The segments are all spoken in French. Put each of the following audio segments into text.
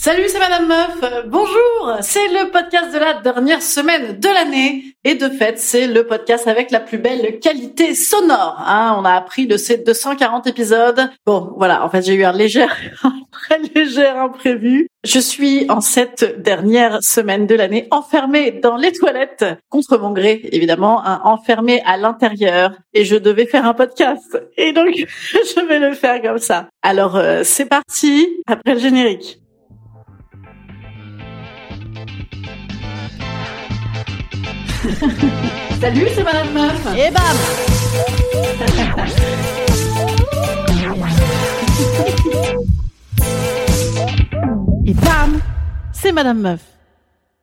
Salut, c'est Madame Meuf. Euh, bonjour, c'est le podcast de la dernière semaine de l'année et de fait, c'est le podcast avec la plus belle qualité sonore. Hein. On a appris de ces 240 épisodes. Bon, voilà, en fait, j'ai eu un léger, un très léger imprévu. Je suis en cette dernière semaine de l'année enfermée dans les toilettes contre mon gré, évidemment, hein, enfermée à l'intérieur et je devais faire un podcast. Et donc, je vais le faire comme ça. Alors, euh, c'est parti après le générique. Salut, c'est Madame Meuf. Et bam Et bam, c'est Madame Meuf.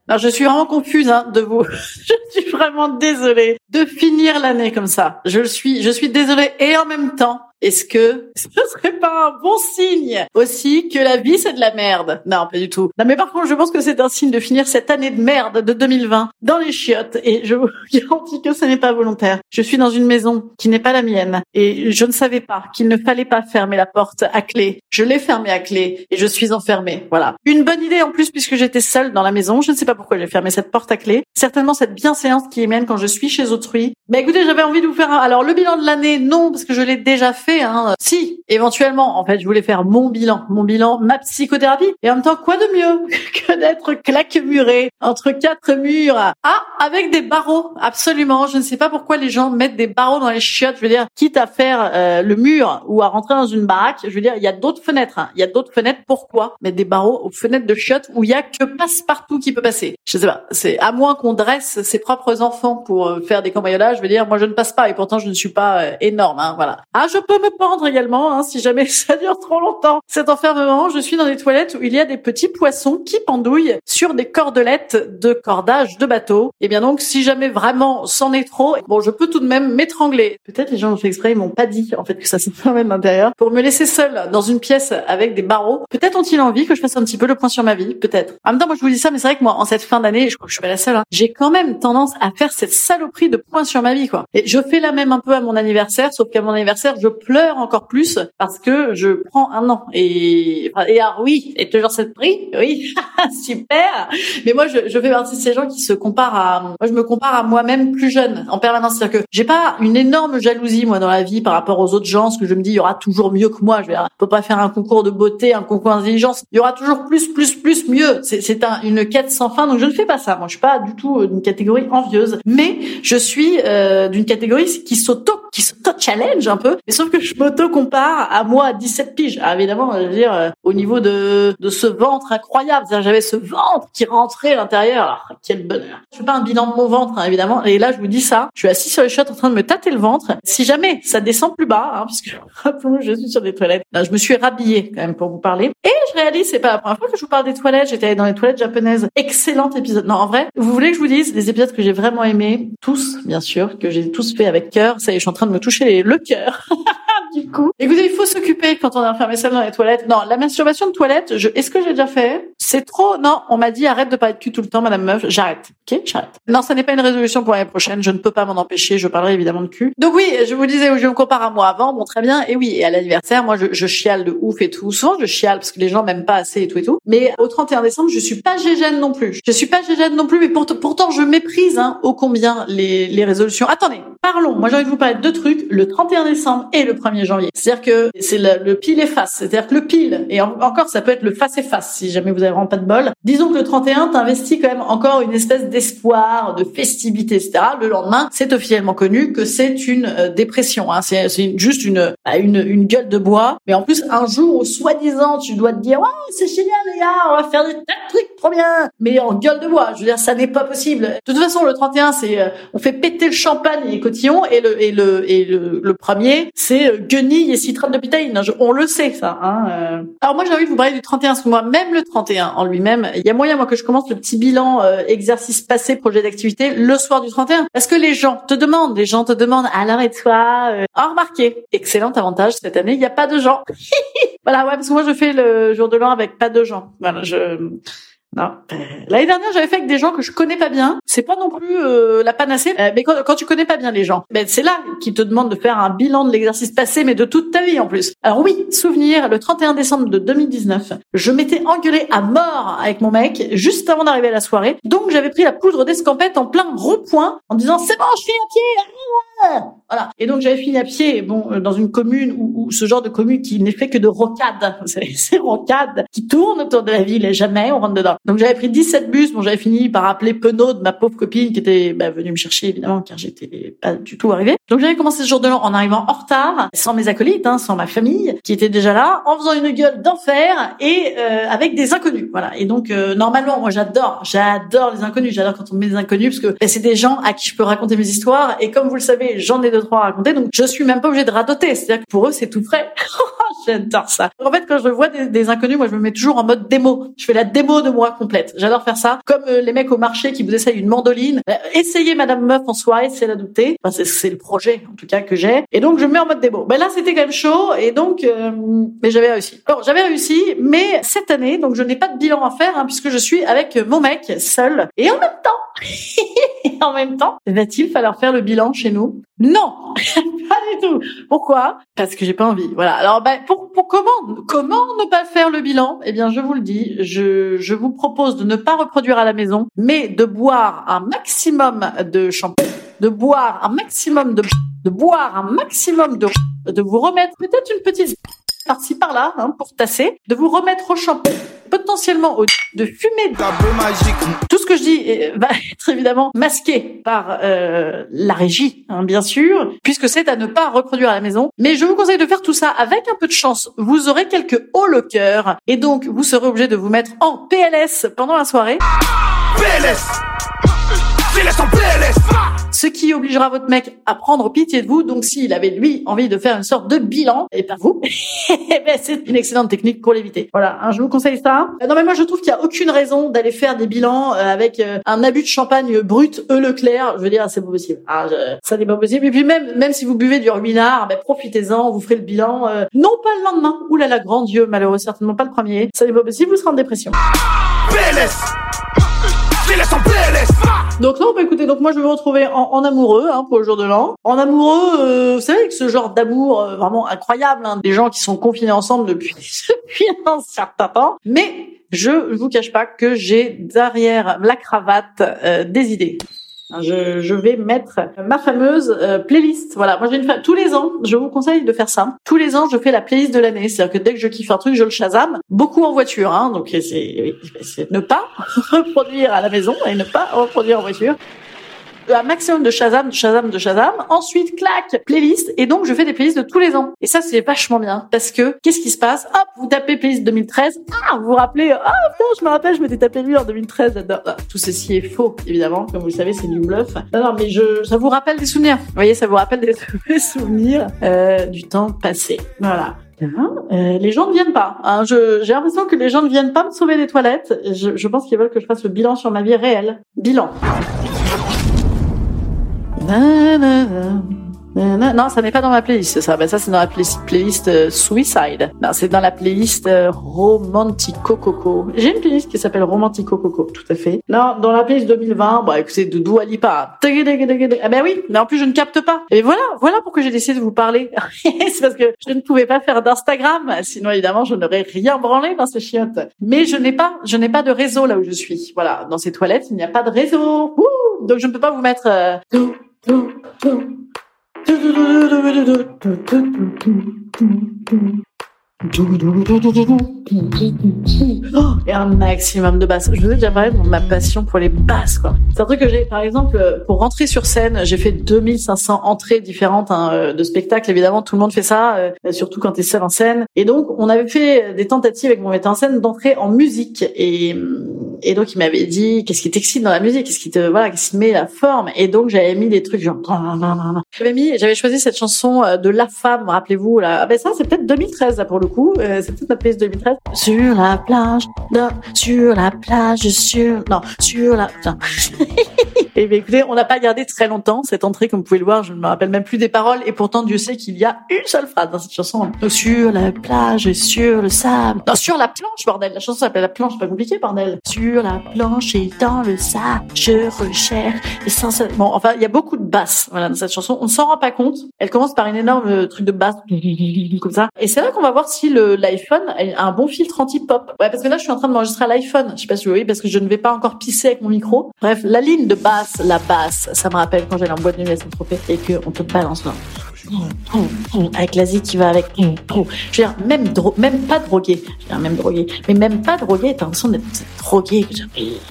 Alors, je suis vraiment confuse hein, de vous. je suis vraiment désolée de finir l'année comme ça. Je le suis, je suis désolée et en même temps, est-ce que ce serait pas un bon signe aussi que la vie c'est de la merde? Non, pas du tout. Non, mais par contre, je pense que c'est un signe de finir cette année de merde de 2020 dans les chiottes et je vous garantis que ce n'est pas volontaire. Je suis dans une maison qui n'est pas la mienne et je ne savais pas qu'il ne fallait pas fermer la porte à clé. Je l'ai fermée à clé et je suis enfermée. Voilà. Une bonne idée en plus puisque j'étais seule dans la maison. Je ne sais pas pourquoi j'ai fermé cette porte à clé. Certainement cette bienséance qui émène quand je suis chez autrui. Mais écoutez, j'avais envie de vous faire un... Alors le bilan de l'année, non, parce que je l'ai déjà fait. Hein. Si, éventuellement, en fait, je voulais faire mon bilan, mon bilan, ma psychothérapie. Et en même temps, quoi de mieux que d'être claque-muré entre quatre murs Ah, avec des barreaux, absolument. Je ne sais pas pourquoi les gens mettent des barreaux dans les chiottes. Je veux dire, quitte à faire euh, le mur ou à rentrer dans une baraque, je veux dire, il y a d'autres fenêtres. hein. Il y a d'autres fenêtres. Pourquoi mettre des barreaux aux fenêtres de chiottes où il y a que passe-partout qui peut passer? Je sais pas. C'est à moins qu'on dresse ses propres enfants pour euh, faire des cambriolages. Je veux dire, moi, je ne passe pas et pourtant, je ne suis pas euh, énorme. Hein, voilà. Ah, je peux me pendre également hein, si jamais ça dure trop longtemps. Cet enfermement, je suis dans des toilettes où il y a des petits poissons qui pendouillent sur des cordelettes de cordage de bateau. Et bien donc, si jamais vraiment c'en est trop, bon, je peux tout de même m'étrangler. Peut-être les gens ont fait exprès, ils m'ont pas dit en fait que ça s'enfermait de l'intérieur pour me laisser seule dans une pièce avec des barreaux. Peut-être ont-ils envie que je fasse un petit peu le point sur ma vie, peut-être. En même temps, moi je vous dis ça, mais c'est vrai que moi, en cette fin d'année, je crois que je suis pas la seule. hein, j'ai quand même tendance à faire cette saloperie de point sur ma vie, quoi. Et je fais la même un peu à mon anniversaire, sauf qu'à mon anniversaire, je pleure encore plus parce que je prends un an. Et, et alors oui, et toujours cette prix, oui, super. Mais moi, je, je fais partie de ces gens qui se comparent à, moi, je me compare à moi-même plus jeune, en permanence. C'est-à-dire que j'ai pas une énorme jalousie, moi, dans la vie par rapport aux autres gens, parce que je me dis, il y aura toujours mieux que moi. Je vais, on peut pas faire un concours de beauté, un concours d'intelligence. Il y aura toujours plus, plus, plus, mieux. C'est, un, une quête sans fin. Donc, je ne fais pas ça. Moi, je suis pas du tout d'une catégorie envieuse. Mais je suis euh, d'une catégorie qui s'auto, qui s'auto-challenge un peu. Et sauf je m'auto-compare à moi à 17 piges. Ah, évidemment, je veux dire, euh, au niveau de, de ce ventre incroyable. J'avais ce ventre qui rentrait à l'intérieur. Alors, quel bonheur. Je fais pas un bilan de mon ventre, hein, évidemment. Et là, je vous dis ça. Je suis assis sur les chiottes en train de me tâter le ventre. Si jamais ça descend plus bas, hein, puisque rappelons, je suis sur des toilettes. Là, je me suis rhabillée quand même pour vous parler. C'est pas la première fois que je vous parle des toilettes. J'étais allée dans les toilettes japonaises. Excellent épisode. Non, en vrai, vous voulez que je vous dise des épisodes que j'ai vraiment aimés, tous, bien sûr, que j'ai tous fait avec cœur. Ça y est, je suis en train de me toucher les- le cœur. du coup. Écoutez, il faut s'occuper quand on est enfermé seul dans les toilettes. Non, la masturbation de toilette, je, est-ce que j'ai déjà fait? C'est trop. Non, on m'a dit arrête de parler de cul tout le temps, Madame Meuf. J'arrête. Ok, j'arrête. Non, ça n'est pas une résolution pour l'année prochaine. Je ne peux pas m'en empêcher. Je parlerai évidemment de cul. Donc oui, je vous disais, je me compare à moi avant. Bon, très bien. Et oui, et à l'anniversaire, moi, je, je chiale de ouf et tout. Souvent, je chiale parce que les gens m'aiment pas assez et tout et tout. Mais au 31 décembre, je suis pas gégène non plus. Je suis pas gégène non plus, mais pourtant, je méprise hein, ô combien les, les résolutions. Attendez, parlons. Moi, j'ai envie de vous parler de deux trucs. Le 31 décembre et le 1er 1er janvier. C'est-à-dire que c'est le, le, pile et face. C'est-à-dire que le pile, et encore ça peut être le face et face si jamais vous avez vraiment pas de bol. Disons que le 31, t'investis quand même encore une espèce d'espoir, de festivité, etc. Le lendemain, c'est officiellement connu que c'est une euh, dépression. Hein. C'est juste une, bah, une, une gueule de bois. Mais en plus, un jour où soi-disant tu dois te dire, ouais, c'est génial les gars, on va faire des trucs trop bien. Mais en gueule de bois, je veux dire, ça n'est pas possible. De toute façon, le 31, c'est, euh, on fait péter le champagne et les cotillons, et le, et le, et le, le premier, c'est euh, guenille et citrone de pitaïne. On le sait, ça. Hein. Euh. Alors moi, j'ai envie de vous parler du 31, parce que moi, même le 31 en lui-même, il y a moyen, moi, que je commence le petit bilan exercice passé, projet d'activité, le soir du 31. Parce que les gens te demandent, les gens te demandent, alors et toi euh... Oh, remarquez, excellent avantage, cette année, il n'y a pas de gens. voilà, ouais, parce que moi, je fais le jour de l'an avec pas de gens. Voilà, je... Non. Euh, l'année dernière, j'avais fait avec des gens que je connais pas bien. C'est pas non plus euh, la panacée, euh, mais quand, quand, tu connais pas bien les gens, ben c'est là qu'ils te demandent de faire un bilan de l'exercice passé, mais de toute ta vie en plus. Alors oui, souvenir, le 31 décembre de 2019, je m'étais engueulée à mort avec mon mec juste avant d'arriver à la soirée. Donc j'avais pris la poudre d'escampette en plein rond-point en disant c'est bon, je suis à pied. Voilà. Et donc j'avais fini à pied, bon, dans une commune où, ce genre de commune qui n'est fait que de rocades, c'est rocades qui tournent autour de la ville et jamais on rentre dedans. Donc j'avais pris 17 bus, bon j'avais fini par appeler Penaud ma pauvre copine qui était bah, venue me chercher évidemment car j'étais pas du tout arrivée. Donc j'avais commencé ce jour de l'an en arrivant en retard, sans mes acolytes, hein, sans ma famille qui était déjà là, en faisant une gueule d'enfer et euh, avec des inconnus. Voilà. Et donc euh, normalement moi j'adore, j'adore les inconnus, j'adore quand on met des inconnus parce que bah, c'est des gens à qui je peux raconter mes histoires et comme vous le savez, j'en ai deux trois à raconter donc je suis même pas obligée de radoter, c'est-à-dire que pour eux c'est tout frais. J'adore ça. En fait quand je vois des, inconnus, moi je me mets toujours en mode démo. Je fais la démo de moi complète. J'adore faire ça. Comme euh, les mecs au marché qui vous essayent une mandoline. Euh, essayez Madame Meuf en soirée, c'est l'adopter. Enfin, c'est le projet, en tout cas, que j'ai. Et donc, je me mets en mode démo. Ben là, c'était quand même chaud. Et donc, euh, mais j'avais réussi. Bon, j'avais réussi. Mais cette année, donc, je n'ai pas de bilan à faire, hein, puisque je suis avec mon mec, seul. Et en même temps, en même temps, va-t-il falloir faire le bilan chez nous? Non, pas du tout. Pourquoi? Parce que j'ai pas envie. Voilà. Alors, ben, pour, pour comment, ne pas faire le bilan? Eh bien, je vous le dis. Je, vous propose de ne pas reproduire à la maison, mais de boire un maximum de champagne, de boire un maximum de, de boire un maximum de, de vous remettre peut-être une petite par-ci par-là hein, pour tasser, de vous remettre au shampoing, potentiellement au, de fumer. Tout ce que je dis euh, va être évidemment masqué par euh, la régie, hein, bien sûr, puisque c'est à ne pas reproduire à la maison. Mais je vous conseille de faire tout ça avec un peu de chance. Vous aurez quelques hauts le cœur et donc vous serez obligé de vous mettre en PLS pendant la soirée. PLS ce qui obligera votre mec à prendre pitié de vous. Donc, s'il avait lui envie de faire une sorte de bilan, et pas vous, eh ben, c'est une excellente technique pour l'éviter. Voilà, hein, je vous conseille ça. Euh, non, mais moi, je trouve qu'il y a aucune raison d'aller faire des bilans euh, avec euh, un abus de champagne brut, E Leclerc. Je veux dire, c'est pas possible. Ah, ça n'est pas possible. Et puis même, même si vous buvez du ruinard, ben, profitez-en, vous ferez le bilan. non pas le lendemain. Ouh là là, grand Dieu, malheureux, certainement pas le premier. Ça n'est pas possible, vous serez en dépression. Donc non, bah écoutez, donc moi je vais me retrouver en, amoureux hein, pour le jour de l'an. En amoureux, euh, vous savez que ce genre d'amour euh, vraiment incroyable, hein, des gens qui sont confinés ensemble depuis, depuis un certain temps. Mais je ne vous cache pas que j'ai derrière la cravate euh, des idées. Je, je, vais mettre ma fameuse euh, playlist. Voilà, moi j'ai une tous les ans, je vous conseille de faire ça. Tous les ans, je fais la playlist de l'année. C'est-à-dire que dès que je kiffe un truc, je le Shazam. Beaucoup en voiture, hein, donc c'est ne pas reproduire à la maison et ne pas reproduire en voiture un maximum de Shazam, de Shazam, de Shazam. Ensuite, clac, playlist. Et donc, je fais des playlists de tous les ans. Et ça, c'est vachement bien. Parce que, qu'est-ce qui se passe? Hop, vous tapez playlist 2013. Ah, vous vous rappelez, ah, putain, je me rappelle, je m'étais tapé lui en 2013. Ah, tout ceci est faux, évidemment. Comme vous le savez, c'est du bluff. Non, non, mais je, ça vous rappelle des souvenirs. Vous voyez, ça vous rappelle des souvenirs, euh, du temps passé. Voilà. Euh, les gens ne viennent pas. Hein. j'ai l'impression que les gens ne viennent pas me sauver des toilettes. Je, je pense qu'ils veulent que je fasse le bilan sur ma vie réelle. Bilan. Non, ça n'est pas dans ma playlist, ça. Ben, ça, c'est dans la playlist euh, Suicide. Non, c'est dans la playlist euh, Romantico Coco. J'ai une playlist qui s'appelle Romantico Coco, tout à fait. Non, dans la playlist 2020, bah, écoutez, de Dua Lipa. Ah ben oui, mais en plus, je ne capte pas. Et voilà, voilà pourquoi j'ai décidé de vous parler. c'est parce que je ne pouvais pas faire d'Instagram. Sinon, évidemment, je n'aurais rien branlé dans ce chiottes. Mais je n'ai pas, je n'ai pas de réseau là où je suis. Voilà. Dans ces toilettes, il n'y a pas de réseau. donc, je ne peux pas vous mettre, euh, et un maximum de basses. Je vous ai déjà parlé de ma passion pour les basses, quoi. C'est un truc que j'ai, par exemple, pour rentrer sur scène, j'ai fait 2500 entrées différentes hein, euh, de spectacles. Évidemment, tout le monde fait ça, euh, surtout quand t'es seul en scène. Et donc, on avait fait des tentatives avec mon metteur en scène d'entrer en musique. Et, et donc, il m'avait dit, qu'est-ce qui t'excite dans la musique? Qu'est-ce qui te, voilà, qui te met la forme? Et donc, j'avais mis des trucs genre, j'avais mis, j'avais choisi cette chanson euh, de La Femme, rappelez-vous, là. Ah ben ça, c'est peut-être 2013, là, pour le coup. c'est peut-être ma playlist 2013. Sur la plage, non, sur la plage, sur, non, sur la, Et bien, écoutez, on n'a pas gardé très longtemps cette entrée, comme vous pouvez le voir. Je ne me rappelle même plus des paroles. Et pourtant, Dieu sait qu'il y a une seule phrase dans cette chanson. Sur la plage, sur le sable. Non, sur la planche, bordel. La chanson s'appelle La planche, pas compliqué, bordel. Sur la planche et dans le sable, je recherche Bon, enfin, il y a beaucoup de basses, voilà, dans cette chanson. On ne s'en rend pas compte. Elle commence par une énorme euh, truc de basse, comme ça. Et c'est là qu'on va voir si l'iPhone a un bon filtre anti-pop. Ouais, parce que là, je suis en train de m'enregistrer à l'iPhone. Je sais pas si vous voyez, parce que je ne vais pas encore pisser avec mon micro. Bref, la ligne de basse la basse, ça me rappelle quand j'allais en boîte de nuit à Saint-Tropez et qu'on te balance là. Avec l'Asie qui va avec. Je veux dire, même, même pas drogué. Je veux dire, même drogué. Mais même pas drogué, t'as l'impression d'être drogué.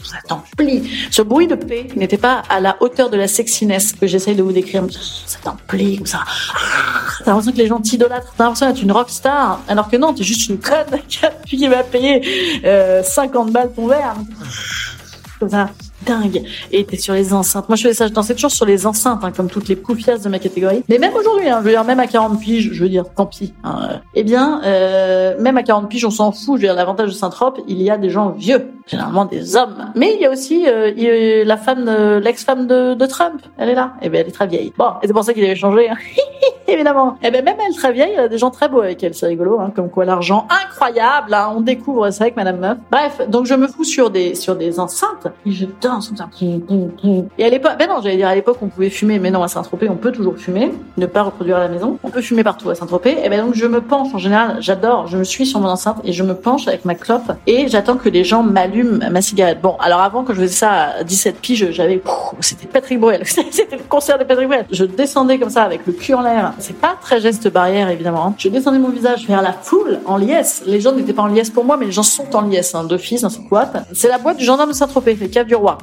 Ça t'en plie. Ce bruit de paix n'était pas à la hauteur de la sexiness que j'essaye de vous décrire. Ça t'en plie, comme ça. T'as l'impression que les gens t'idolâtrent. T'as l'impression d'être une rockstar. Alors que non, t'es juste une conne qui va payer euh, 50 balles ton verre. Comme ça dingue. Et t'es sur les enceintes. Moi, je faisais ça, je dansais toujours sur les enceintes, hein, comme toutes les poufias de ma catégorie. Mais même aujourd'hui, hein, je veux dire, même à 40 piges, je veux dire, tant pis. Hein. Eh bien, euh, même à 40 piges, on s'en fout. Je veux dire, l'avantage de Saint-Trope, il y a des gens vieux, généralement des hommes. Mais il y a aussi euh, la femme, l'ex-femme de, de, Trump. Elle est là. Eh bien, elle est très vieille. Bon, et c'est pour ça qu'il avait changé. Hein. Évidemment. Eh ben même elle très vieille, elle a des gens très beaux avec elle, c'est rigolo, hein, comme quoi l'argent incroyable. Hein, on découvre ça avec Madame Meuf. Bref, donc je me fous sur des sur des enceintes et je danse comme ça. Et à l'époque, ben non, j'allais dire à l'époque on pouvait fumer, mais non à Saint-Tropez on peut toujours fumer, ne pas reproduire à la maison. On peut fumer partout à Saint-Tropez. Et eh ben donc je me penche en général, j'adore, je me suis sur mon enceinte et je me penche avec ma clope et j'attends que les gens m'allument ma cigarette. Bon, alors avant quand je faisais ça à 17 piges, j'avais, c'était Patrick Bruel, c'était le concert de Patrick Bruel. Je descendais comme ça avec le cul en l'air. C'est pas très geste barrière évidemment. Je descendais mon visage vers la foule en liesse. Les gens n'étaient pas en liesse pour moi, mais les gens sont en liesse hein, d'office dans cette boîte. C'est la boîte du gendarme de Saint-Tropez, les caves du roi.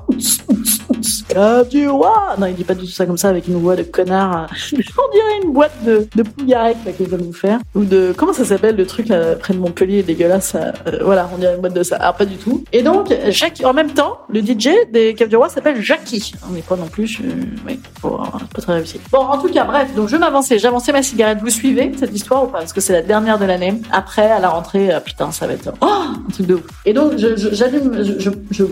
Cave du roi Non, il dit pas du tout ça comme ça avec une voix de connard. On dirait une boîte de, de là que je vous faire. Ou de... Comment ça s'appelle le truc là près de Montpellier dégueulasse euh, Voilà, on dirait une boîte de ça. Alors pas du tout. Et donc, Jackie, en même temps, le DJ des Caves du Roi s'appelle Jackie. On n'est pas non plus... Je... Oui, pas très réussi. Bon, en tout cas, bref, donc je m'avançais. J'avançais ma cigarette. Vous suivez cette histoire ou pas? Parce que c'est la dernière de l'année. Après, à la rentrée, euh, putain, ça va être... Oh, un truc de ouf. Et donc, j'allume... Je, je, je,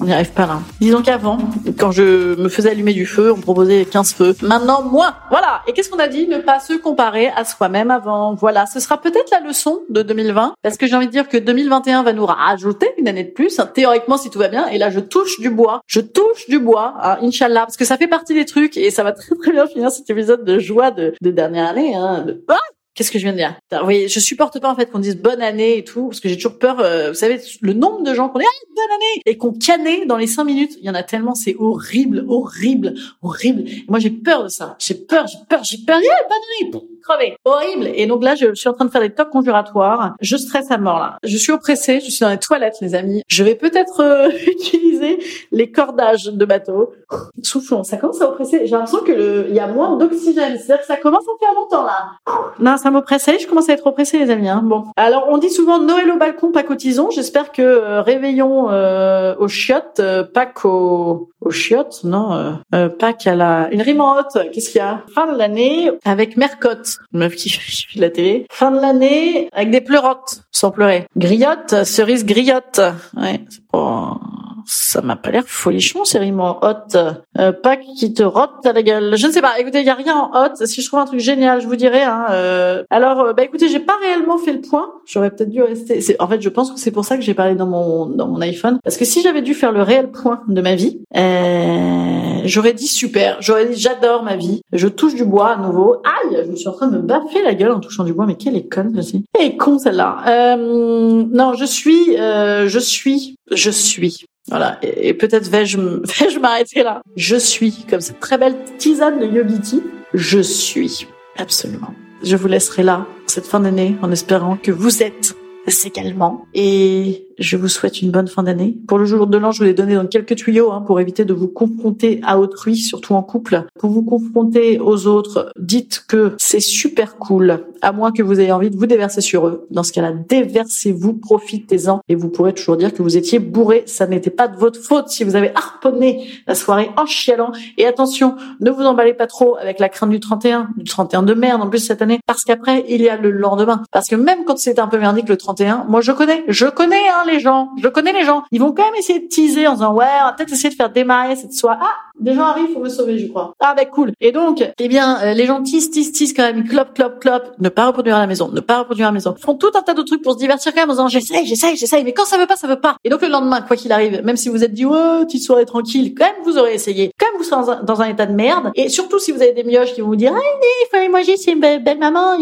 on n'y arrive pas là. Disons qu'avant, quand je me faisais allumer du feu, on proposait 15 feux. Maintenant, moins. Voilà. Et qu'est-ce qu'on a dit? Ne pas se comparer à soi-même avant. Voilà. Ce sera peut-être la leçon de 2020. Parce que j'ai envie de dire que 2021 va nous rajouter une année de plus. Hein, théoriquement, si tout va bien. Et là, je touche du bois. Je touche du bois. Hein, Inch'Allah. Parce que ça fait partie des trucs. Et ça va très très bien finir cet épisode de joie de, de dernière année. Hein, ah Qu'est-ce que je viens de dire? Vous voyez, je supporte pas en fait qu'on dise bonne année et tout, parce que j'ai toujours peur. Euh, vous savez, le nombre de gens qu'on dit ah, bonne année et qu'on canait dans les cinq minutes, il y en a tellement, c'est horrible, horrible, horrible. moi, j'ai peur de ça. J'ai peur, j'ai peur, j'ai peur. Yeah, bonne année Horrible. Et donc là, je suis en train de faire des tocs conjuratoires. Je stresse à mort là. Je suis oppressée. Je suis dans les toilettes, les amis. Je vais peut-être euh, utiliser les cordages de bateau. Soufflons. Ça commence à oppresser. J'ai l'impression que le, il y a moins d'oxygène. C'est-à-dire que ça commence à faire longtemps là. Non, ça m'oppresse. je commence à être oppressée, les amis. Hein. Bon. Alors, on dit souvent Noël au balcon, pas cotisons. J'espère que euh, réveillons euh, aux chiottes, euh, Pâques aux, aux chiottes. Non, euh, Pâques à la une rime en haute. Qu'est-ce qu'il y a? Fin de l'année avec Mercotte meuf qui fait la télé. Fin de l'année avec des pleurotes, sans pleurer. Griotte, cerise griotte. Ouais, c'est ça m'a pas l'air folichon, c'est rime en hot. Euh, pas qui te rote à la gueule. Je ne sais pas. Écoutez, il y a rien en hot. Si je trouve un truc génial, je vous dirai. Hein, euh. Alors, euh, bah écoutez, j'ai pas réellement fait le point. J'aurais peut-être dû rester. En fait, je pense que c'est pour ça que j'ai parlé dans mon dans mon iPhone, parce que si j'avais dû faire le réel point de ma vie, euh, j'aurais dit super. J'aurais dit j'adore ma vie. Je touche du bois à nouveau. Aïe, je me suis en train de me baffer la gueule en touchant du bois. Mais quelle est conne celle-ci. Elle con celle-là. Euh, non, je suis, je suis, je suis voilà. Et, peut-être vais-je vais-je m'arrêter là. Je suis comme cette très belle tisane de Yogiti. je suis. Absolument. Je vous laisserai là cette fin d'année en espérant que vous êtes également. Et je vous souhaite une bonne fin d'année. Pour le jour de l'an, je vous l'ai donné dans quelques tuyaux hein, pour éviter de vous confronter à autrui, surtout en couple. Pour vous confronter aux autres, dites que c'est super cool, à moins que vous ayez envie de vous déverser sur eux. Dans ce cas-là, déversez-vous, profitez-en et vous pourrez toujours dire que vous étiez bourré. Ça n'était pas de votre faute si vous avez harponné la soirée en chialant. Et attention, ne vous emballez pas trop avec la crainte du 31, du 31 de merde en plus cette année, parce qu'après, il y a le lendemain. Parce que même quand c'est un peu merdique le 31, moi je connais, je connais, hein, les gens. Je connais les gens. Ils vont quand même essayer de teaser en disant ouais, on va peut-être essayer de faire démarrer cette soirée. Ah, des gens arrivent, faut me sauver, je crois. Ah ben cool. Et donc, eh bien, euh, les gens tissent, tissent, tissent quand même, clop, clop, clop. Ne pas reproduire à la maison, ne pas reproduire à la maison. Ils font tout un tas de trucs pour se divertir quand même en disant j'essaye, j'essaye, j'essaye. Mais quand ça veut pas, ça veut pas. Et donc le lendemain, quoi qu'il arrive, même si vous êtes dit ouais, petite soirée tranquille, quand même vous aurez essayé. Dans un, état de merde. Et surtout si vous avez des mioches qui vont vous dire ah, il faut moi c'est une belle, maman.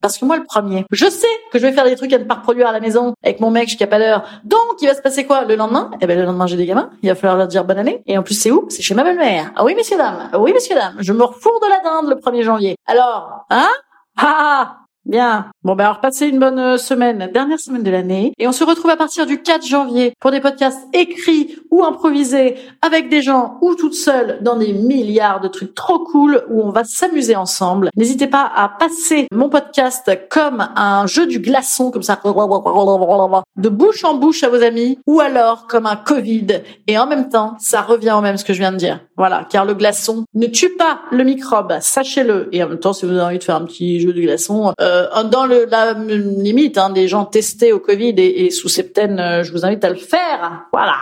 Parce que moi le premier, je sais que je vais faire des trucs à ne pas reproduire à la maison avec mon mec jusqu'à pas l'heure. Donc il va se passer quoi? Le lendemain? Eh ben le lendemain j'ai des gamins. Il va falloir leur dire bonne année. Et en plus c'est où? C'est chez ma belle-mère. Ah oui, messieurs, dames. Oui, messieurs, dames. Je me refourre de la dinde le 1er janvier. Alors, hein? Ah Bien. Bon, ben alors passez une bonne euh, semaine, dernière semaine de l'année, et on se retrouve à partir du 4 janvier pour des podcasts écrits ou improvisés avec des gens ou toutes seules dans des milliards de trucs trop cool où on va s'amuser ensemble. N'hésitez pas à passer mon podcast comme un jeu du glaçon, comme ça, de bouche en bouche à vos amis, ou alors comme un Covid, et en même temps, ça revient au même ce que je viens de dire. Voilà, car le glaçon ne tue pas le microbe, sachez-le. Et en même temps, si vous avez envie de faire un petit jeu du glaçon, euh, dans le, la limite hein, des gens testés au Covid et, sous septaine, euh, je vous invite à le faire. Voilà.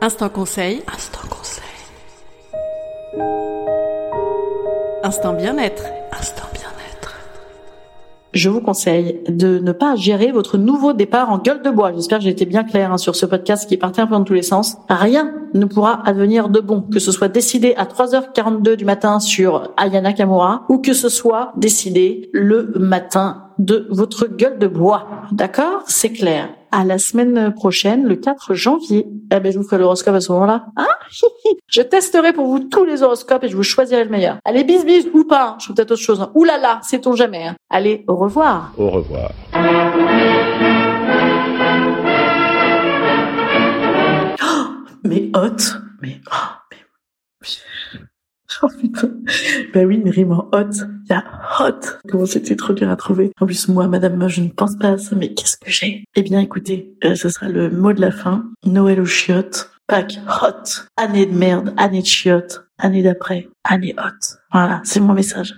Instant conseil. Instant conseil. Instant bien-être. Instant je vous conseille de ne pas gérer votre nouveau départ en gueule de bois. J'espère que j'ai été bien clair hein, sur ce podcast qui parti un peu dans tous les sens. Rien ne pourra advenir de bon, que ce soit décidé à 3h42 du matin sur Ayana Kamura ou que ce soit décidé le matin de votre gueule de bois. D'accord? C'est clair. À la semaine prochaine, le 4 janvier. Eh ben, je vous ferai l'horoscope à ce moment-là. Hein? Je testerai pour vous tous les horoscopes et je vous choisirai le meilleur. Allez, bis bis ou pas. Hein. Je ferai peut-être autre chose. Ouh là là, sait-on jamais. Hein. Allez, au revoir. Au revoir. mais hot. Mais, oh, mais... Bah oui, une rime en hot. Il y a hot. Comment c'était trop dur à trouver. En plus, moi, madame, je ne pense pas à ça, mais qu'est-ce que j'ai? Eh bien, écoutez, euh, ce sera le mot de la fin. Noël aux chiottes. Pâques hot. Année de merde, année de chiottes. Année d'après, année hot. Voilà, c'est mon message.